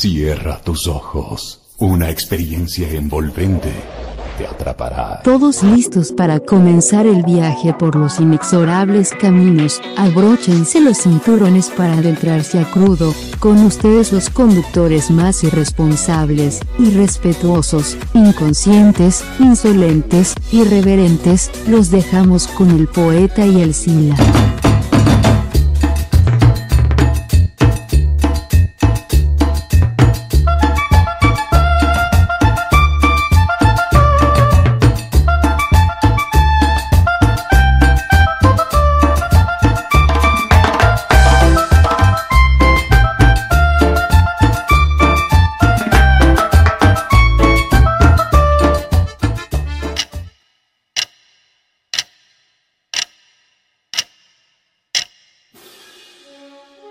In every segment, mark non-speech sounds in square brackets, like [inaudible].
Cierra tus ojos. Una experiencia envolvente te atrapará. Todos listos para comenzar el viaje por los inexorables caminos, abróchense los cinturones para adentrarse a crudo, con ustedes los conductores más irresponsables, irrespetuosos, inconscientes, insolentes, irreverentes, los dejamos con el poeta y el sila.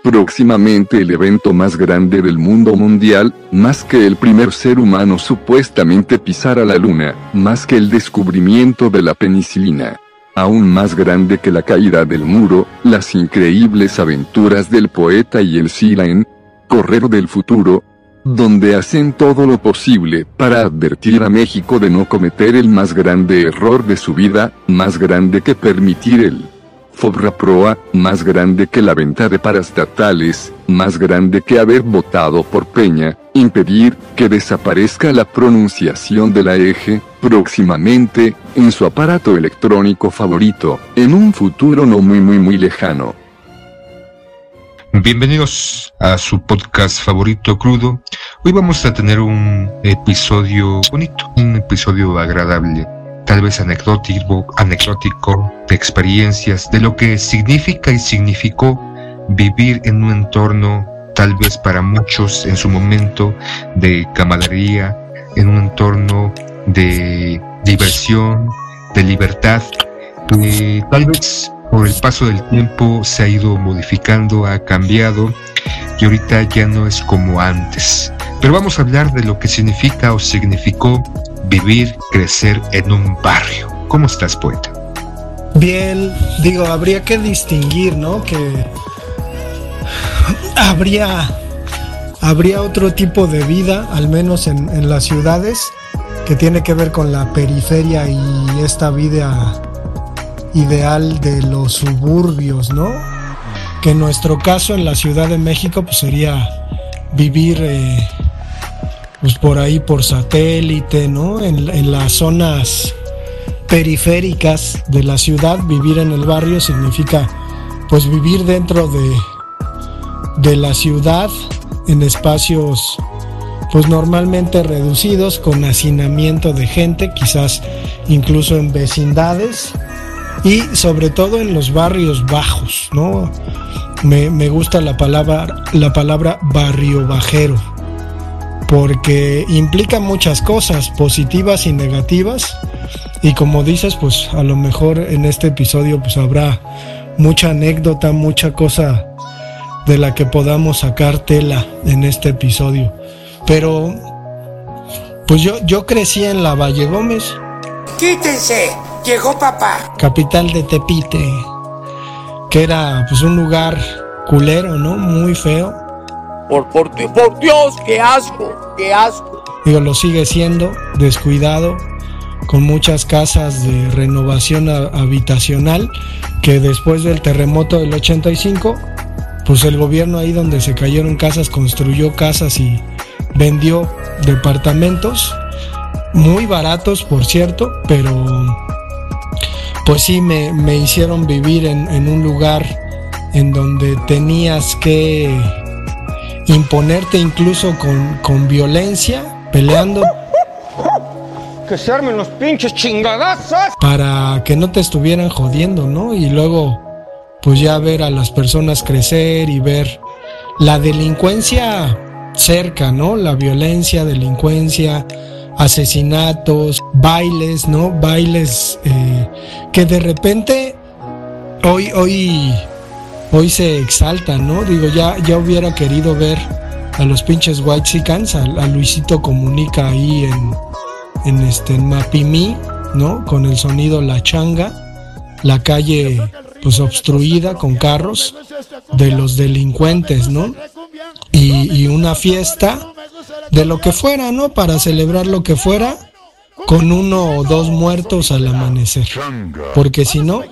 Próximamente el evento más grande del mundo mundial, más que el primer ser humano supuestamente pisara la luna, más que el descubrimiento de la penicilina. Aún más grande que la caída del muro, las increíbles aventuras del poeta y el Sila en Correr del Futuro, donde hacen todo lo posible para advertir a México de no cometer el más grande error de su vida, más grande que permitir el Fobra Proa, más grande que la venta de parastatales, más grande que haber votado por Peña, impedir que desaparezca la pronunciación de la eje, próximamente, en su aparato electrónico favorito, en un futuro no muy muy muy lejano. Bienvenidos a su podcast favorito crudo. Hoy vamos a tener un episodio bonito, un episodio agradable tal vez anecdótico, anecdótico, de experiencias, de lo que significa y significó vivir en un entorno tal vez para muchos en su momento de camaradería, en un entorno de diversión, de libertad, que tal vez por el paso del tiempo se ha ido modificando, ha cambiado y ahorita ya no es como antes. Pero vamos a hablar de lo que significa o significó vivir, crecer en un barrio. ¿Cómo estás, poeta? Bien, digo, habría que distinguir, ¿no? Que habría, habría otro tipo de vida, al menos en, en las ciudades, que tiene que ver con la periferia y esta vida ideal de los suburbios, ¿no? Que en nuestro caso en la Ciudad de México pues sería vivir eh, pues por ahí por satélite, ¿no? En, las zonas periféricas de la ciudad, vivir en el barrio significa pues vivir dentro de, de la ciudad en espacios pues normalmente reducidos con hacinamiento de gente, quizás incluso en vecindades y sobre todo en los barrios bajos, ¿no? Me, me gusta la palabra, la palabra barrio bajero porque implica muchas cosas, positivas y negativas. Y como dices, pues a lo mejor en este episodio pues habrá mucha anécdota, mucha cosa de la que podamos sacar tela en este episodio. Pero pues yo, yo crecí en la Valle Gómez. Quítense, llegó papá. Capital de Tepite, que era pues un lugar culero, ¿no? Muy feo por, por, Dios, qué asco, qué asco. Digo, lo sigue siendo, descuidado, con muchas casas de renovación habitacional, que después del terremoto del 85, pues el gobierno ahí donde se cayeron casas construyó casas y vendió departamentos, muy baratos por cierto, pero pues sí me, me hicieron vivir en un lugar en donde tenías que imponerte incluso con, con violencia, peleando. Que se armen los pinches chingadazos. Para que no te estuvieran jodiendo, ¿no? Y luego, pues ya ver a las personas crecer y ver la delincuencia cerca, ¿no? La violencia, delincuencia, asesinatos, bailes, ¿no? Bailes eh, que de repente hoy, hoy hoy se exalta, ¿no? Digo, ya, ya hubiera querido ver a los pinches White Sicans, a, Luisito Comunica ahí en, en, este, en Mapimí, ¿no? Con el sonido La Changa, la calle pues obstruida con carros de los delincuentes, ¿no? Y, y una fiesta de lo que fuera, ¿no? Para celebrar lo que fuera con uno o dos muertos al amanecer. Porque si no,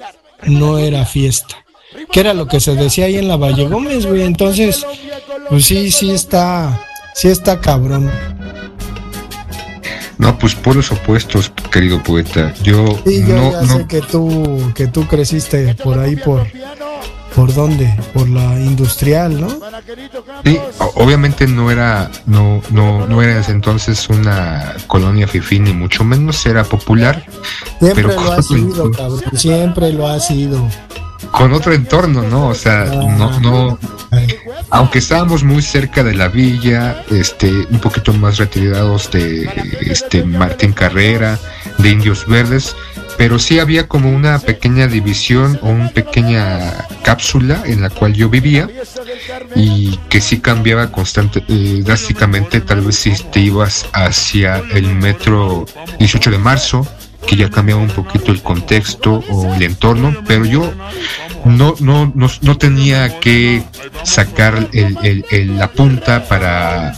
no era fiesta. Que era lo que se decía ahí en la Valle Gómez, güey. Entonces, pues sí, sí está, sí está cabrón. No, pues por los opuestos, querido poeta. Yo, sí, yo no, ya sé que tú, que tú creciste por ahí por ¿Por dónde? Por la industrial, ¿no? Sí, obviamente no era, no, no, no era entonces una colonia fifí, ni mucho menos era popular. Siempre lo ha sido, cabrón, siempre lo ha sido. Con otro entorno, ¿no? O sea, no, no, aunque estábamos muy cerca de la villa, este, un poquito más retirados de este Martín Carrera, de Indios Verdes, pero sí había como una pequeña división o una pequeña cápsula en la cual yo vivía y que sí cambiaba constante, eh, drásticamente, tal vez si te ibas hacia el metro 18 de marzo, que ya cambiaba un poquito el contexto o el entorno, pero yo no, no, no, tenía que sacar la punta para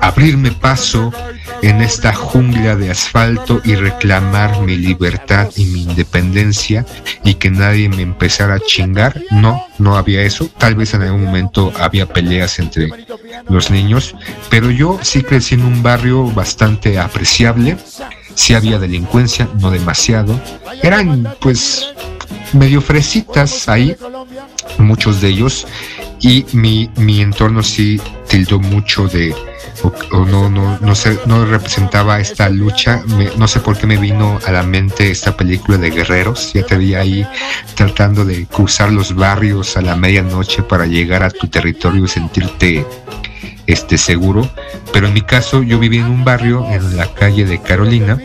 abrirme paso en esta jungla de asfalto y reclamar mi libertad y mi independencia y que nadie me empezara a chingar. No, no había eso. Tal vez en algún momento había peleas entre los niños, pero yo sí crecí en un barrio bastante apreciable. Sí había delincuencia, no demasiado. Eran pues medio fresitas ahí, muchos de ellos, y mi, mi entorno sí tildó mucho de, o, no, no, no, sé, no representaba esta lucha, no sé por qué me vino a la mente esta película de guerreros, ya te vi ahí tratando de cruzar los barrios a la medianoche para llegar a tu territorio y sentirte este seguro, pero en mi caso yo viví en un barrio en la calle de Carolina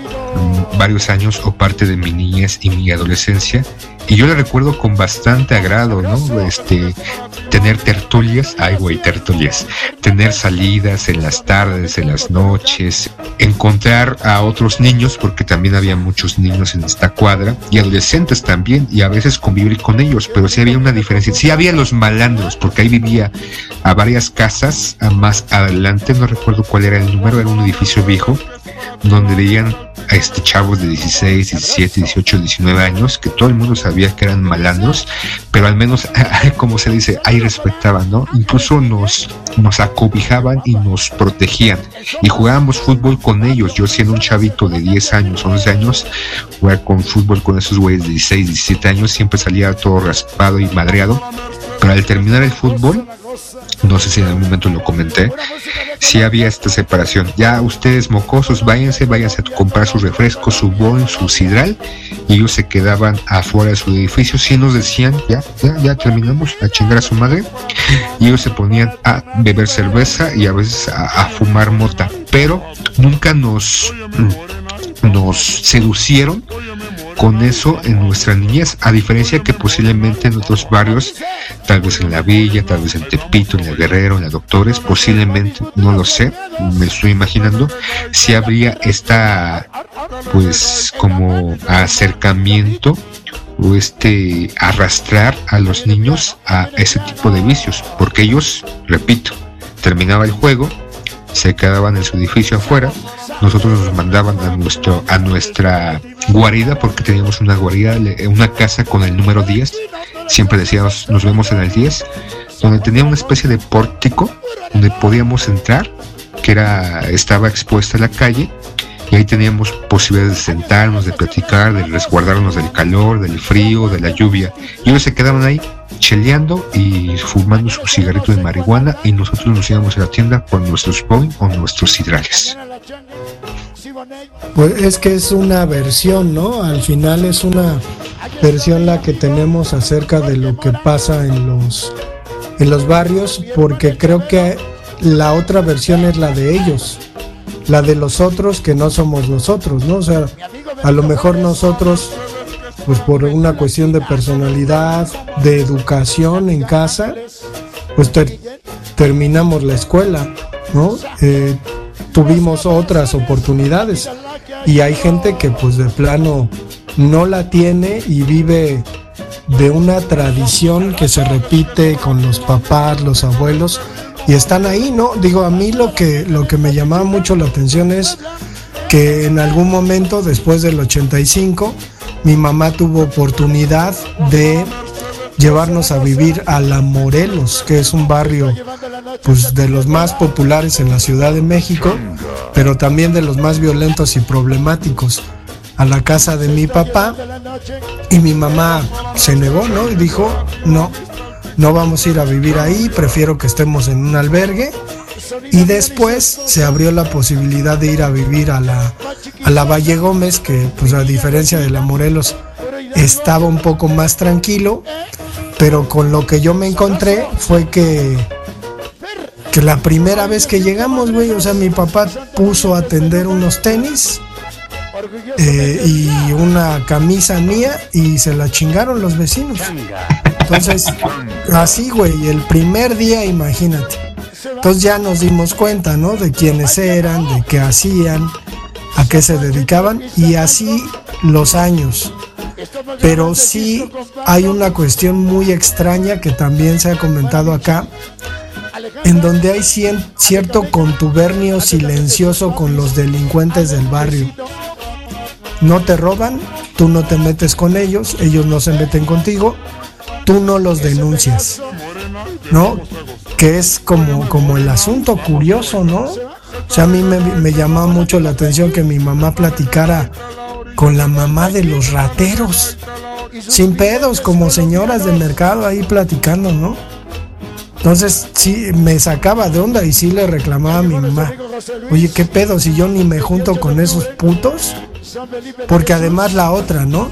varios años o parte de mi niñez y mi adolescencia y yo le recuerdo con bastante agrado, ¿no? Este, tener tertulias, ay güey, tertulias, tener salidas en las tardes, en las noches, encontrar a otros niños, porque también había muchos niños en esta cuadra, y adolescentes también, y a veces convivir con ellos, pero sí había una diferencia, sí había los malandros, porque ahí vivía a varias casas, más adelante, no recuerdo cuál era el número, era un edificio viejo, donde veían a este chavos de 16, 17, 18, 19 años, que todo el mundo sabía que eran malandros, pero al menos, [laughs] como se dice, ahí respetaban, ¿no? Incluso nos, nos acobijaban y nos protegían. Y jugábamos fútbol con ellos. Yo siendo un chavito de 10 años, 11 años, jugar con fútbol con esos güeyes de 16, 17 años, siempre salía todo raspado y madreado. Pero al terminar el fútbol, no sé si en algún momento lo comenté, si había esta separación. Ya ustedes mocosos, váyanse, váyanse a comprar su refresco, su bon, su sidral, y ellos se quedaban afuera de su edificio, si nos decían, ya, ya, ya terminamos, a chingar a su madre, y ellos se ponían a beber cerveza y a veces a, a fumar mota, pero nunca nos, nos seducieron con eso en nuestra niñez, a diferencia que posiblemente en otros barrios, tal vez en la Villa, tal vez en Tepito, en el Guerrero, en la Doctores, posiblemente, no lo sé, me estoy imaginando, si habría esta, pues, como acercamiento o este arrastrar a los niños a ese tipo de vicios, porque ellos, repito, terminaba el juego, se quedaban en su edificio afuera, nosotros nos mandaban a nuestro a nuestra guarida porque teníamos una guarida una casa con el número 10 siempre decíamos nos vemos en el 10 donde tenía una especie de pórtico donde podíamos entrar que era estaba expuesta a la calle y ahí teníamos posibilidades de sentarnos, de platicar, de resguardarnos del calor, del frío, de la lluvia. Y ellos se quedaban ahí cheleando y fumando su cigarrito de marihuana y nosotros nos íbamos a la tienda con nuestros boing o nuestros hidrales. Pues es que es una versión, ¿no? Al final es una versión la que tenemos acerca de lo que pasa en los en los barrios porque creo que la otra versión es la de ellos, la de los otros que no somos nosotros, ¿no? O sea, a lo mejor nosotros pues por una cuestión de personalidad, de educación en casa, pues terminamos la escuela, ¿no? Eh, tuvimos otras oportunidades y hay gente que pues de plano no la tiene y vive de una tradición que se repite con los papás, los abuelos y están ahí, ¿no? Digo, a mí lo que, lo que me llamaba mucho la atención es que en algún momento, después del 85, mi mamá tuvo oportunidad de llevarnos a vivir a La Morelos, que es un barrio pues de los más populares en la Ciudad de México, pero también de los más violentos y problemáticos, a la casa de mi papá y mi mamá se negó, ¿no? Y dijo, "No, no vamos a ir a vivir ahí, prefiero que estemos en un albergue." Y después se abrió la posibilidad de ir a vivir a la, a la Valle Gómez, que pues a diferencia de la Morelos estaba un poco más tranquilo, pero con lo que yo me encontré fue que que la primera vez que llegamos, güey, o sea, mi papá puso a tender unos tenis eh, y una camisa mía y se la chingaron los vecinos. Entonces, así, güey, el primer día, imagínate. Entonces ya nos dimos cuenta, ¿no? De quiénes eran, de qué hacían, a qué se dedicaban y así los años. Pero sí hay una cuestión muy extraña que también se ha comentado acá, en donde hay cierto contubernio silencioso con los delincuentes del barrio. No te roban, tú no te metes con ellos, ellos no se meten contigo, tú no los denuncias. ¿No? Que es como, como el asunto curioso, ¿no? O sea, a mí me, me llamaba mucho la atención que mi mamá platicara con la mamá de los rateros. Sin pedos, como señoras de mercado ahí platicando, ¿no? Entonces sí, me sacaba de onda y sí le reclamaba a mi mamá, oye, ¿qué pedo si yo ni me junto con esos putos? Porque además la otra, ¿no?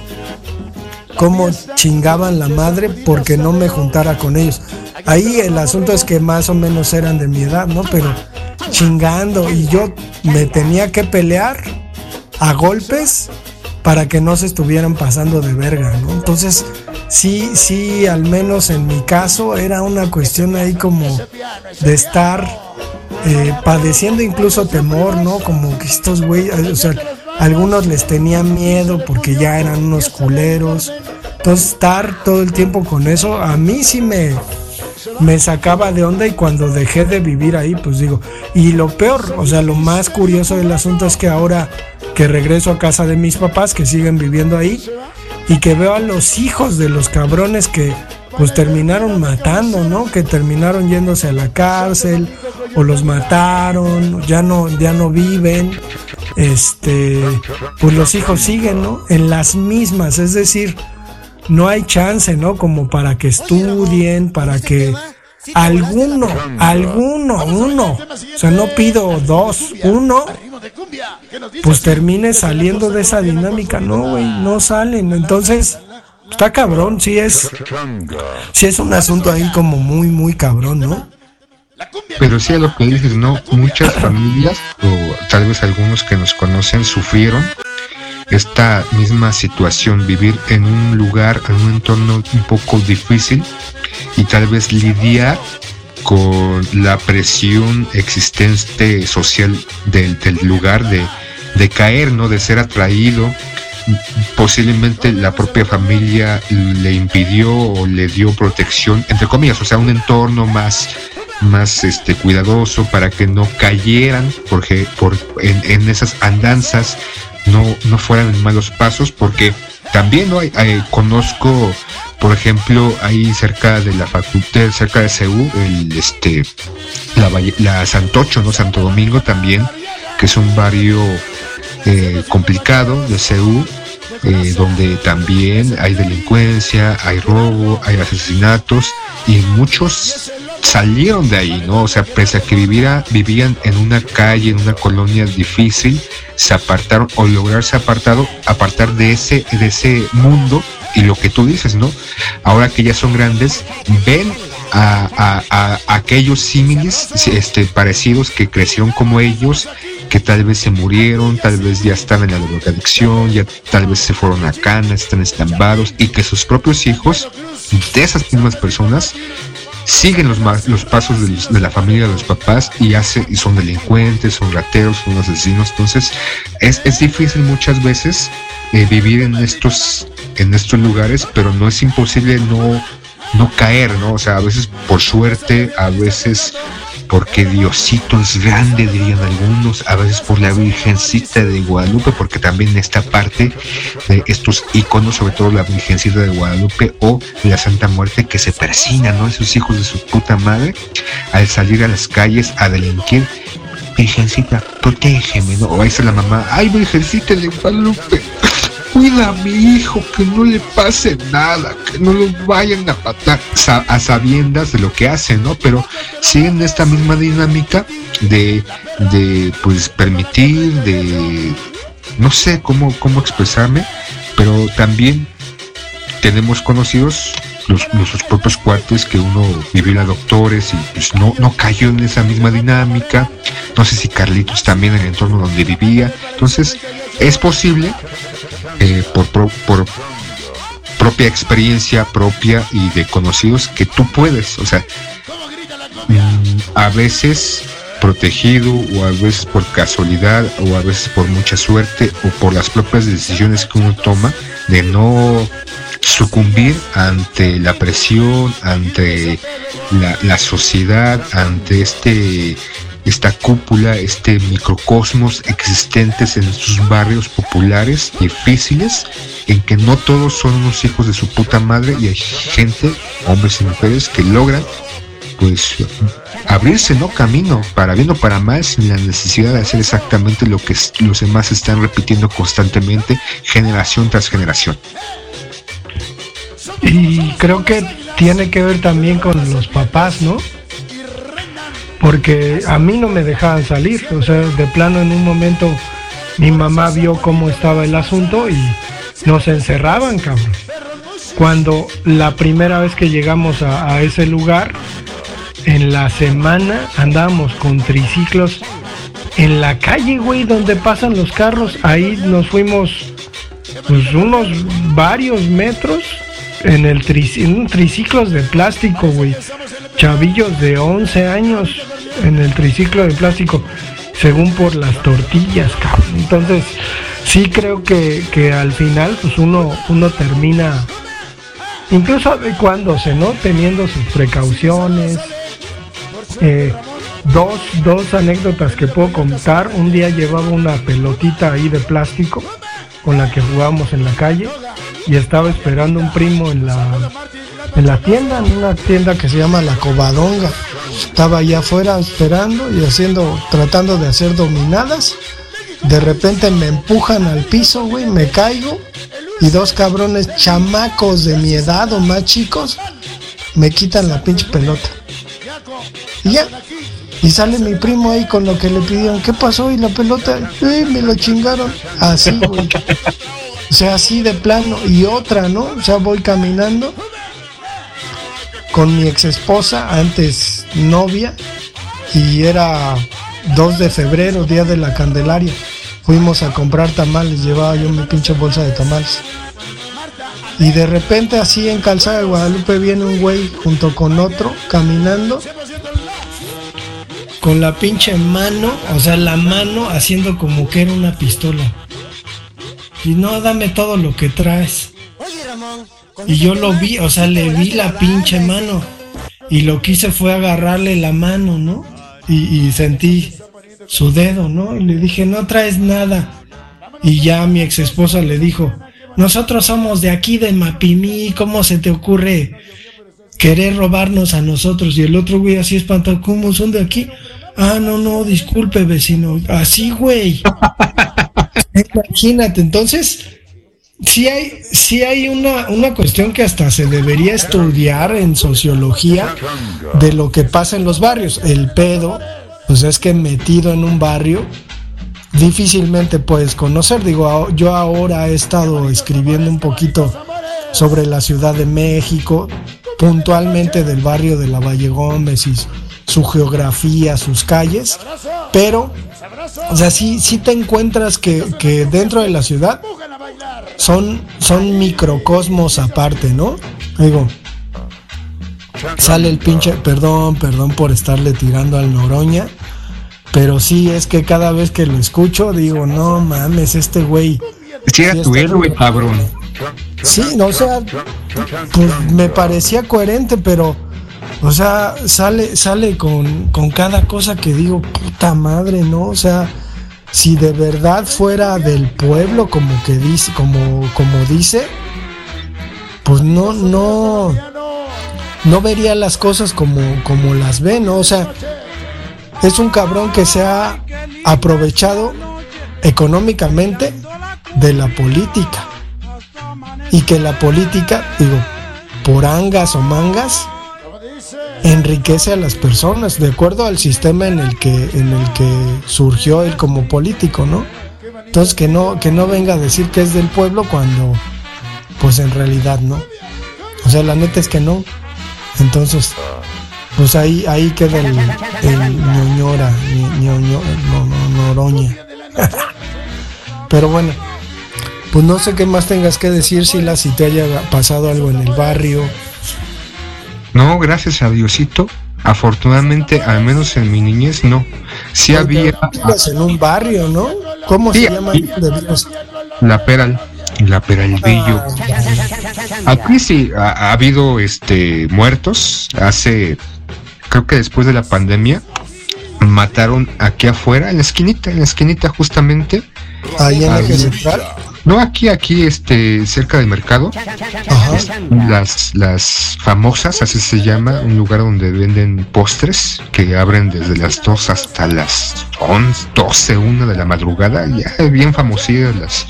Cómo chingaban la madre porque no me juntara con ellos. Ahí el asunto es que más o menos eran de mi edad, ¿no? Pero chingando y yo me tenía que pelear a golpes para que no se estuvieran pasando de verga, ¿no? Entonces, sí, sí, al menos en mi caso era una cuestión ahí como de estar eh, padeciendo incluso temor, ¿no? Como que estos güeyes, o sea, algunos les tenía miedo porque ya eran unos culeros. Entonces, estar todo el tiempo con eso, a mí sí me, me sacaba de onda y cuando dejé de vivir ahí, pues digo, y lo peor, o sea, lo más curioso del asunto es que ahora que regreso a casa de mis papás que siguen viviendo ahí y que veo a los hijos de los cabrones que pues terminaron matando, ¿no? Que terminaron yéndose a la cárcel o los mataron, ya no ya no viven. Este, pues los hijos siguen, ¿no? En las mismas, es decir, no hay chance, ¿no? Como para que estudien, para que alguno, alguno, uno, o sea, no pido dos, uno, pues termine saliendo de esa dinámica, no, güey, no salen, entonces, está cabrón, sí es, sí es un asunto ahí como muy, muy cabrón, ¿no? Pero sí a lo que dices, ¿no? Muchas familias, o tal vez algunos que nos conocen, sufrieron esta misma situación, vivir en un lugar, en un entorno un poco difícil y tal vez lidiar con la presión existente social del, del lugar de, de caer, ¿no? De ser atraído. Posiblemente la propia familia le impidió o le dio protección, entre comillas, o sea, un entorno más más este cuidadoso para que no cayeran porque por en, en esas andanzas no, no fueran en malos pasos, porque también ¿no? hay, conozco, por ejemplo, ahí cerca de la facultad, cerca de CEU, el, este, la, la Santocho, ¿no? Santo Domingo también, que es un barrio eh, complicado de CEU, eh, donde también hay delincuencia, hay robo, hay asesinatos y muchos salieron de ahí, ¿no? O sea, pese a que viviera, vivían en una calle, en una colonia difícil, se apartaron o lograrse apartado, apartar de ese, de ese mundo y lo que tú dices, ¿no? Ahora que ya son grandes, ven a, a, a aquellos símiles este, parecidos que crecieron como ellos, que tal vez se murieron, tal vez ya están en la drogadicción, ya tal vez se fueron a cana, están estambados y que sus propios hijos de esas mismas personas siguen los, los pasos de, los, de, la familia de los papás y, hace, y son delincuentes, son rateros, son asesinos. Entonces es, es difícil muchas veces eh, vivir en estos, en estos lugares, pero no es imposible no, no caer, ¿no? O sea, a veces por suerte, a veces porque Diosito es grande, dirían algunos, a veces por la Virgencita de Guadalupe, porque también esta parte de estos iconos, sobre todo la Virgencita de Guadalupe o la Santa Muerte, que se persinan, ¿no? Esos hijos de su puta madre, al salir a las calles a delinquir. Virgencita, protégeme, ¿no? O ahí está la mamá, ay, Virgencita de Guadalupe, cuida a mi hijo, que no le pase nada, que no lo vayan a matar a sabiendas de lo que hacen, ¿no? Pero siguen esta misma dinámica de, de pues permitir, de no sé cómo, cómo expresarme, pero también tenemos conocidos los, nuestros propios cuates que uno vivió a doctores y pues no, no cayó en esa misma dinámica. No sé si Carlitos también en el entorno donde vivía. Entonces, es posible eh, por, por propia experiencia propia y de conocidos que tú puedes, o sea, mm, a veces protegido o a veces por casualidad o a veces por mucha suerte o por las propias decisiones que uno toma de no sucumbir ante la presión, ante la, la sociedad, ante este esta cúpula, este microcosmos existentes en sus barrios populares difíciles, en que no todos son unos hijos de su puta madre y hay gente, hombres y mujeres, que logran pues abrirse no camino para bien o para mal sin la necesidad de hacer exactamente lo que los demás están repitiendo constantemente generación tras generación. Y creo que tiene que ver también con los papás no porque a mí no me dejaban salir, o sea, de plano en un momento mi mamá vio cómo estaba el asunto y nos encerraban, cabrón. Cuando la primera vez que llegamos a, ese lugar, en la semana andábamos con triciclos en la calle, güey, donde pasan los carros. Ahí nos fuimos pues, unos varios metros en el en triciclos de plástico, güey chavillos de 11 años en el triciclo de plástico, según por las tortillas, cabrón. Entonces, sí creo que, al final, pues uno, uno termina incluso adecuándose, ¿no? Teniendo sus precauciones. Eh, dos, dos anécdotas que puedo contar. Un día llevaba una pelotita ahí de plástico con la que jugábamos en la calle y estaba esperando un primo en la en la tienda, en una tienda que se llama La Covadonga. Estaba allá afuera esperando y haciendo, tratando de hacer dominadas. De repente me empujan al piso, güey, me caigo y dos cabrones chamacos de mi edad o más chicos me quitan la pinche pelota. Y ya. Y sale mi primo ahí con lo que le pidieron. ¿Qué pasó? Y la pelota, me lo chingaron. Así, güey. O sea, así de plano. Y otra, ¿no? O sea, voy caminando con mi ex esposa, antes novia, y era 2 de febrero, día de la Candelaria. Fuimos a comprar tamales, llevaba yo mi pinche bolsa de tamales. Y de repente así en Calzada de Guadalupe viene un güey junto con otro caminando con la pinche mano, o sea, la mano haciendo como que era una pistola. Y no, dame todo lo que traes. Y yo lo vi, o sea, le vi la pinche mano. Y lo que hice fue agarrarle la mano, ¿no? Y, sentí su dedo, ¿no? Y le dije, no traes nada. Y ya mi ex esposa le dijo, nosotros somos de aquí, de Mapimí, ¿cómo se te ocurre querer robarnos a nosotros? Y el otro güey así espantado, ¿cómo son de aquí? Ah, no, no, disculpe, vecino. Así, güey. [laughs] Imagínate, entonces sí hay, sí hay una, una cuestión que hasta se debería estudiar en sociología de lo que pasa en los barrios. El pedo, pues es que metido en un barrio difícilmente puedes conocer. Digo, yo ahora he estado escribiendo un poquito sobre la Ciudad de México, puntualmente del barrio de la Valle Gómez y su geografía, sus calles, pero, o sea, sí, sí te encuentras que, que dentro de la ciudad son, son microcosmos aparte, ¿no? Digo, sale el pinche, perdón, perdón por estarle tirando al Noroña, pero sí es que cada vez que lo escucho digo, no mames, este güey. Sí, tu héroe, cabrón. Sí, no, o sea, pues me parecía coherente, pero O sea, sale, sale con, con cada cosa que digo, puta madre, ¿no? O sea, si de verdad fuera del pueblo, como que dice, como, como dice, pues no, no, no vería las cosas como, como las ve, ¿no? O sea, es un cabrón que se ha aprovechado económicamente de la política. Y que la política, digo, por angas o mangas, enriquece a las personas de acuerdo al sistema en el que en el que surgió él como político, ¿no? Entonces que no que no venga a decir que es del pueblo cuando pues en realidad no. O sea, la neta es que no. Entonces, pues ahí ahí queda el, el ñoñora, ñoño, no, no, noroña. [laughs] Pero bueno, pues no sé qué más tengas que decir, Sila, si te haya pasado algo en el barrio, no, gracias a Diosito. Afortunadamente, al menos en mi niñez, no. Sí había. en un barrio, ¿no? ¿Cómo se llama? La Peral, la Peralvillo. Ah, Aquí sí ha, ha, habido este muertos. Hace, creo que después de la pandemia, mataron aquí afuera, en la esquinita, en la esquinita justamente. Ahí en central. No, aquí, aquí, este, cerca del mercado. Las, las famosas, así se llama, un lugar donde venden postres que abren desde las 2 hasta las 11, 12, 1 de la madrugada. Ya bien famosidas las,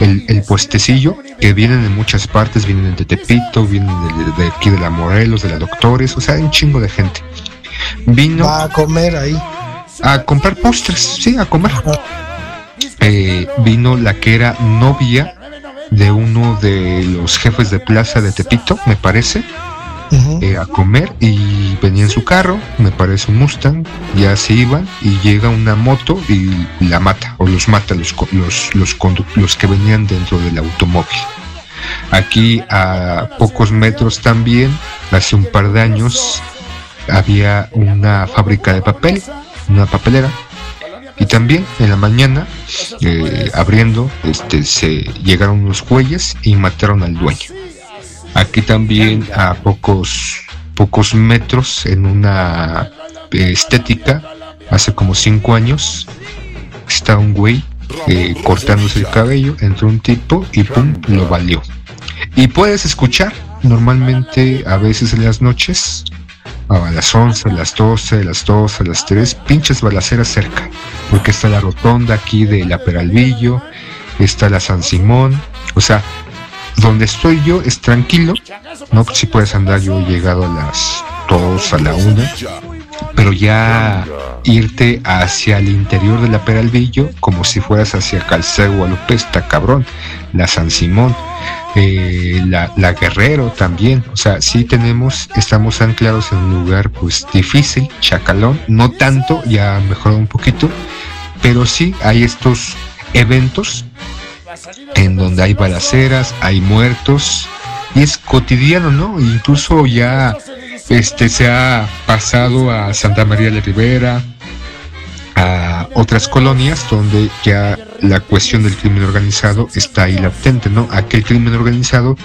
el, el, puestecillo, que vienen de muchas partes, vienen de Tepito, vienen de, de, aquí de la Morelos, de la Doctores, o sea, un chingo de gente. Vino. Va a comer ahí. A comprar postres, sí, a comer. Eh, vino la que era novia de uno de los jefes de plaza de Tepito, me parece, uh -huh. eh, a comer y venía en su carro, me parece un Mustang, ya se iban y llega una moto y la mata o los mata los, los, los, los que venían dentro del automóvil. Aquí a pocos metros también, hace un par de años, había una fábrica de papel, una papelera, y también en la mañana eh, abriendo este se llegaron unos güeyes y mataron al dueño. Aquí también a pocos pocos metros en una eh, estética hace como cinco años está un güey eh, cortándose el cabello entró un tipo y pum lo valió. Y puedes escuchar normalmente a veces en las noches a las 11, a las 12, a las 2, a las 3, pinches balaceras cerca, porque está la rotonda aquí de la Peralvillo, está la San Simón, o sea, donde estoy yo es tranquilo, no si puedes andar yo he llegado a las 2, a la 1, pero ya irte hacia el interior de la Peralvillo, como si fueras hacia Calceo Guadalupe, cabrón, la San Simón, eh, la, la, Guerrero también, o sea, sí tenemos, estamos anclados en un lugar pues difícil, chacalón, no tanto, ya ha mejorado un poquito, pero sí hay estos eventos en donde hay balaceras, hay muertos, y es cotidiano, ¿no? Incluso ya este se ha pasado a Santa María de Rivera, a otras colonias donde ya la cuestión del crimen organizado está ahí latente, ¿no? Aquel crimen organizado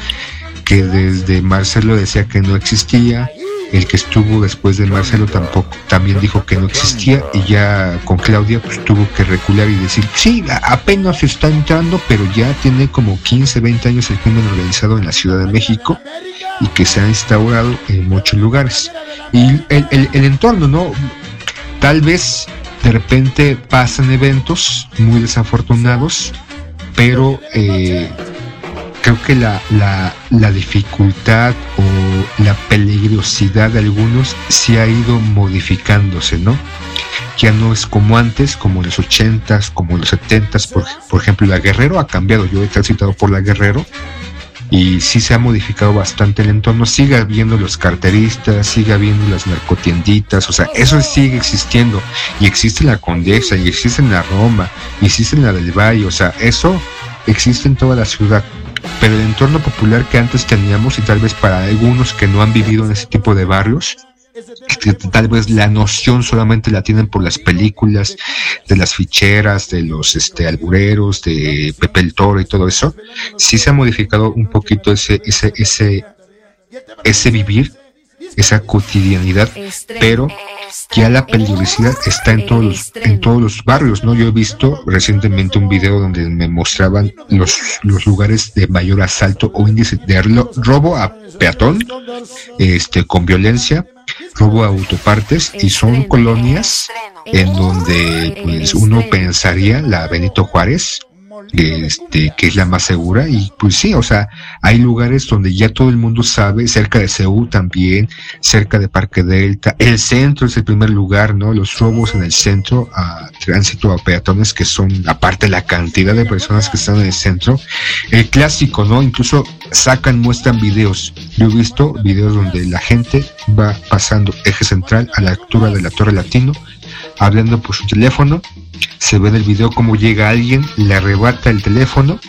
que desde Marcelo decía que no existía, el que estuvo después de Marcelo tampoco también dijo que no existía y ya con Claudia pues tuvo que recular y decir, sí, apenas está entrando, pero ya tiene como 15, 20 años el crimen organizado en la Ciudad de México y que se ha instaurado en muchos lugares. Y el, el, el entorno, ¿no? Tal vez de repente pasan eventos muy desafortunados, pero eh, creo que la, la, la, dificultad o la peligrosidad de algunos sí ha ido modificándose, ¿no? Ya no es como antes, como en los ochentas, como en los setentas, por, por ejemplo, la Guerrero ha cambiado, yo he transitado por la Guerrero y sí se ha modificado bastante el entorno, sigue habiendo los carteristas, sigue habiendo las narcotienditas, o sea, eso sigue existiendo, y existe la Condesa, y existe en la Roma, y existe en la del Valle, o sea, eso existe en toda la ciudad, pero el entorno popular que antes teníamos, y tal vez para algunos que no han vivido en ese tipo de barrios, que tal vez la noción solamente la tienen por las películas de las ficheras, de los este albureros, de Pepe el Toro y todo eso, sí se ha modificado un poquito ese, ese, ese, ese vivir esa cotidianidad, pero ya la peligrosidad está en todos los, en todos los barrios, ¿no? Yo he visto recientemente un video donde me mostraban los, los lugares de mayor asalto o índice de robo a peatón, este, con violencia, robo a autopartes y son colonias en donde pues uno pensaría la Benito Juárez este, que es la más segura. Y pues sí, o sea, hay lugares donde ya todo el mundo sabe, cerca de Seúl también, cerca de Parque Delta. El centro es el primer lugar, ¿no? Los robos en el centro a tránsito a peatones, que son, aparte la cantidad de personas que están en el centro. El clásico, ¿no? Incluso sacan, muestran videos. Yo he visto videos donde la gente va pasando eje central a la altura de la Torre Latino, hablando por su teléfono se ve en el video cómo llega alguien, le arrebata el teléfono,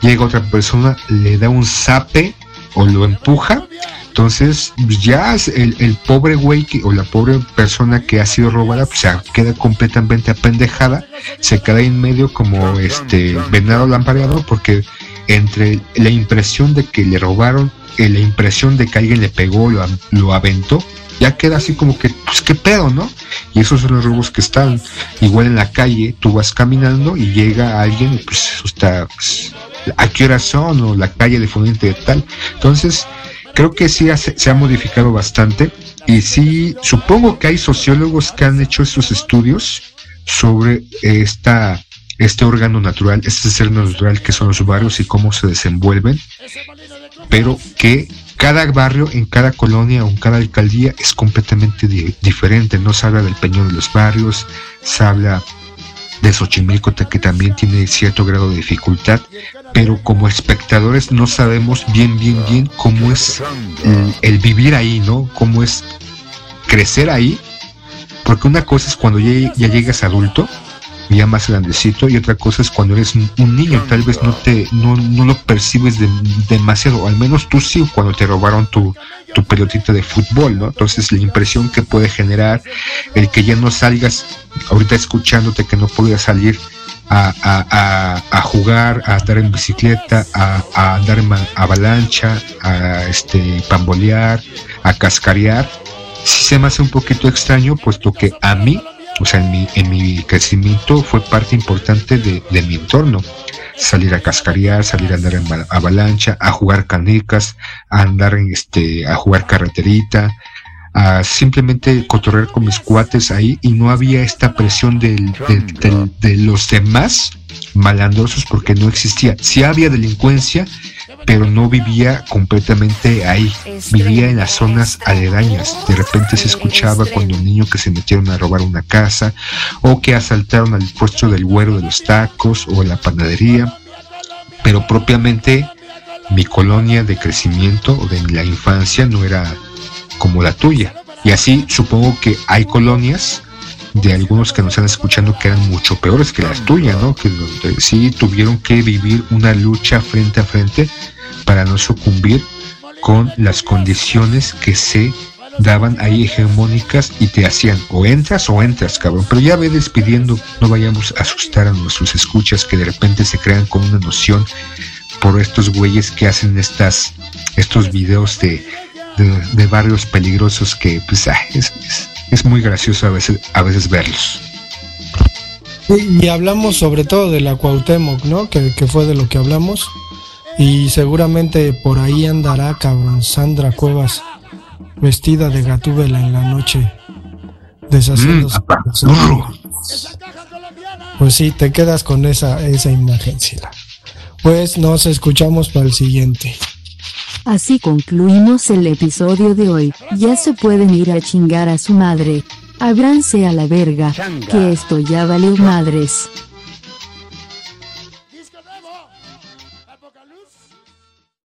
llega otra persona, le da un zape o lo empuja. Entonces, ya el, el pobre güey o la pobre persona que ha sido robada, pues, queda completamente apendejada, se queda en medio como este venado lampareado, porque entre la impresión de que le robaron, y la impresión de que alguien le pegó, lo, lo aventó, ya queda así como que, pues qué pedo, ¿no? Y esos son los robos que están. Igual en la calle, tú vas caminando y llega alguien y pues está, pues, ¿a qué hora son? O la calle de Fonente de tal. Entonces, creo que sí se ha modificado bastante. Y sí, supongo que hay sociólogos que han hecho estos estudios sobre esta este órgano natural, este ser natural que son los barrios y cómo se desenvuelven, pero que cada barrio, en cada colonia o en cada alcaldía es completamente diferente. No se habla del Peñón de los Barrios, se habla de Xochimilco que también tiene cierto grado de dificultad, pero como espectadores no sabemos bien, bien, bien cómo es el, vivir ahí, ¿no? Cómo es crecer ahí, porque una cosa es cuando ya, ya llegas adulto, ya más grandecito y otra cosa es cuando eres un niño tal vez no te no, no lo percibes demasiado al menos tú sí cuando te robaron tu, tu pelotita de fútbol no entonces la impresión que puede generar el que ya no salgas ahorita escuchándote que no podías salir a, a, a, jugar, a andar en bicicleta, a, a andar en avalancha, a este pambolear, a cascarear, sí se me hace un poquito extraño, puesto que a mí o sea, en mi, en mi crecimiento fue parte importante de, mi entorno. Salir a cascarear, salir a andar en avalancha, a jugar canicas, a andar en este, a jugar carreterita, a simplemente cotorrear con mis cuates ahí y no había esta presión del, de los demás malandrosos porque no existía. Sí había delincuencia, pero no vivía completamente ahí, vivía en las zonas aledañas. De repente se escuchaba cuando un niño que se metieron a robar una casa o que asaltaron al puesto del güero de los tacos o la panadería, pero propiamente mi colonia de crecimiento o de la infancia no era como la tuya. Y así supongo que hay colonias de algunos que nos están escuchando que eran mucho peores que las tuyas, ¿no? Que sí tuvieron que vivir una lucha frente a frente para no sucumbir con las condiciones que se daban ahí hegemónicas y te hacían o entras o entras, cabrón. Pero ya ve despidiendo, no vayamos a asustar a nuestros escuchas que de repente se crean con una noción por estos güeyes que hacen estas estos videos de, de, barrios peligrosos que pues es, es muy gracioso a veces, a veces verlos. Y, hablamos sobre todo de la Cuauhtémoc, ¿no? Que, fue de lo que hablamos. Y seguramente por ahí andará, cabrón, Sandra Cuevas, vestida de gatúbela en la noche, deshaciéndose. Mm, pues sí, te quedas con esa, esa imagen, Pues nos escuchamos para el siguiente. Así concluimos el episodio de hoy. Ya se pueden ir a chingar a su madre. Abranse a la verga, que esto ya vale madres.